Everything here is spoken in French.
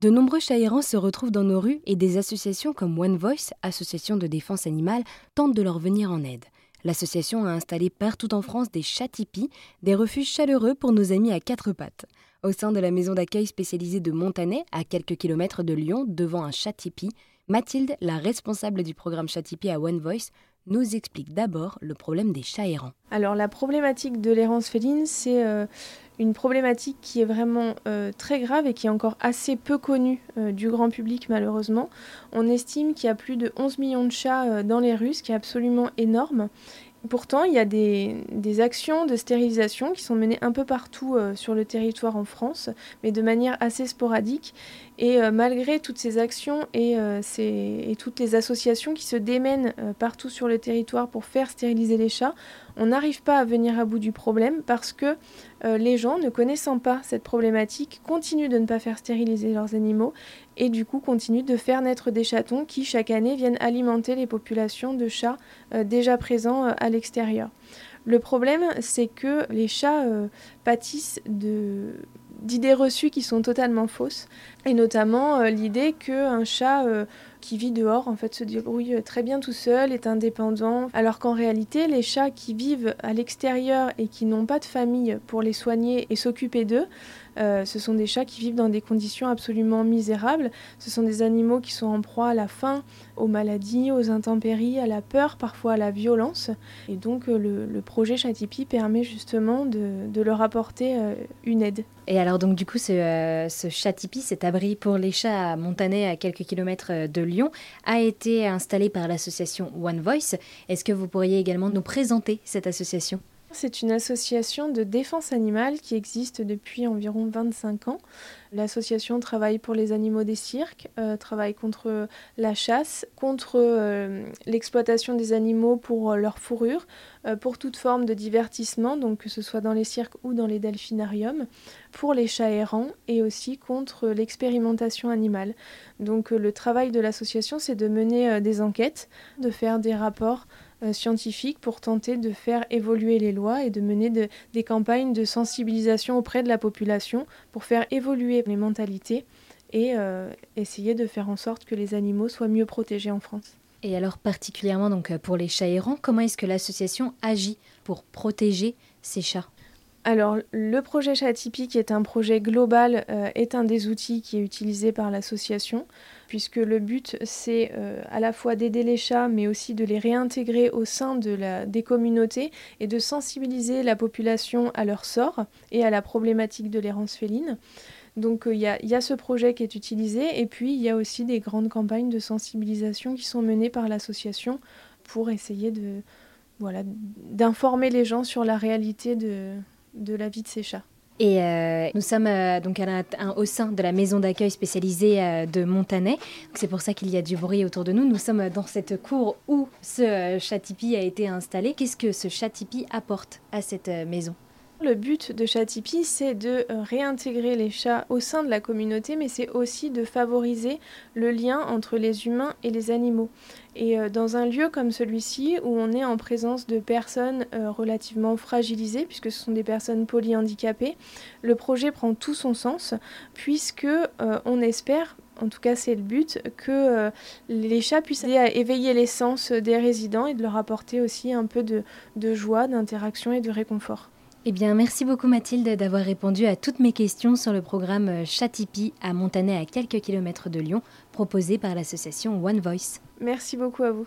De nombreux chats errants se retrouvent dans nos rues et des associations comme One Voice, association de défense animale, tentent de leur venir en aide. L'association a installé partout en France des chats tipis, des refuges chaleureux pour nos amis à quatre pattes. Au sein de la maison d'accueil spécialisée de Montanet, à quelques kilomètres de Lyon, devant un chat tipi, Mathilde, la responsable du programme chat tipi à One Voice, nous explique d'abord le problème des chats errants. Alors la problématique de l'errance féline, c'est euh, une problématique qui est vraiment euh, très grave et qui est encore assez peu connue euh, du grand public malheureusement. On estime qu'il y a plus de 11 millions de chats dans les rues, ce qui est absolument énorme. Pourtant, il y a des, actions de stérilisation qui sont menées un peu partout sur le territoire en France, mais de manière assez sporadique. Et euh, malgré toutes ces actions et, euh, toutes les associations qui se démènent euh, partout sur le territoire pour faire stériliser les chats, on n'arrive pas à venir à bout du problème parce que les gens, ne connaissant pas cette problématique, continuent de ne pas faire stériliser leurs animaux et du coup continuent de faire naître des chatons qui chaque année viennent alimenter les populations de chats déjà présents à l'extérieur. Le problème, c'est que les chats pâtissent de d'idées reçues qui sont totalement fausses, et notamment euh, l'idée qu'un chat euh, qui vit dehors en fait se débrouille très bien tout seul, est indépendant, alors qu'en réalité les chats qui vivent à l'extérieur et qui n'ont pas de famille pour les soigner et s'occuper d'eux, euh, ce sont des chats qui vivent dans des conditions absolument misérables. Ce sont des animaux qui sont en proie à la faim, aux maladies, aux intempéries, à la peur, parfois à la violence. Et donc euh, le, projet Chatipi permet justement de, leur apporter euh, une aide. Donc du coup ce, ce Chatipi, cet abri pour les chats à Montanet à quelques kilomètres de Lyon, a été installé par l'association One Voice. Est-ce que vous pourriez également nous présenter cette association? C'est une association de défense animale qui existe depuis environ 25 ans. L'association travaille pour les animaux des cirques, euh, travaille contre la chasse, contre euh, l'exploitation des animaux pour euh, leur fourrure, pour toute forme de divertissement, donc que ce soit dans les cirques ou dans les delphinariums, pour les chats errants et aussi contre l'expérimentation animale. Donc le travail de l'association, c'est de mener des enquêtes, de faire des rapports scientifiques pour tenter de faire évoluer les lois et de mener des campagnes de sensibilisation auprès de la population pour faire évoluer les mentalités et euh, essayer de faire en sorte que les animaux soient mieux protégés en France. Et alors particulièrement donc pour les chats errants, comment est-ce que l'association agit pour protéger ces chats? Alors, le projet Chat qui est un projet global, euh, est un des outils qui est utilisé par l'association, puisque le but, c'est euh, à la fois d'aider les chats, mais aussi de les réintégrer au sein des communautés et de sensibiliser la population à leur sort et à la problématique de l'errance féline. Donc, euh, il y, a ce projet qui est utilisé, et puis il y a aussi des grandes campagnes de sensibilisation qui sont menées par l'association pour essayer d'informer les gens sur la réalité de, de la vie de ces chats. Et euh, nous sommes euh, donc au sein de la maison d'accueil spécialisée euh, de Montanet. C'est pour ça qu'il y a du bruit autour de nous. Nous sommes dans cette cour où ce chat tipi a été installé. Qu'est-ce que ce chat tipi apporte à cette maison? Le but de Chatipi, c'est de euh, réintégrer les chats au sein de la communauté, mais c'est aussi de favoriser le lien entre les humains et les animaux. Et euh, dans un lieu comme celui-ci, où on est en présence de personnes euh, relativement fragilisées, puisque ce sont des personnes polyhandicapées, le projet prend tout son sens, puisque on espère en tout cas c'est le but, que les chats puissent aider à éveiller les sens des résidents et de leur apporter aussi un peu de joie, d'interaction et de réconfort. Eh bien, merci beaucoup Mathilde d'avoir répondu à toutes mes questions sur le programme Chatipi à Montanet à quelques kilomètres de Lyon, proposé par l'association One Voice. Merci beaucoup à vous.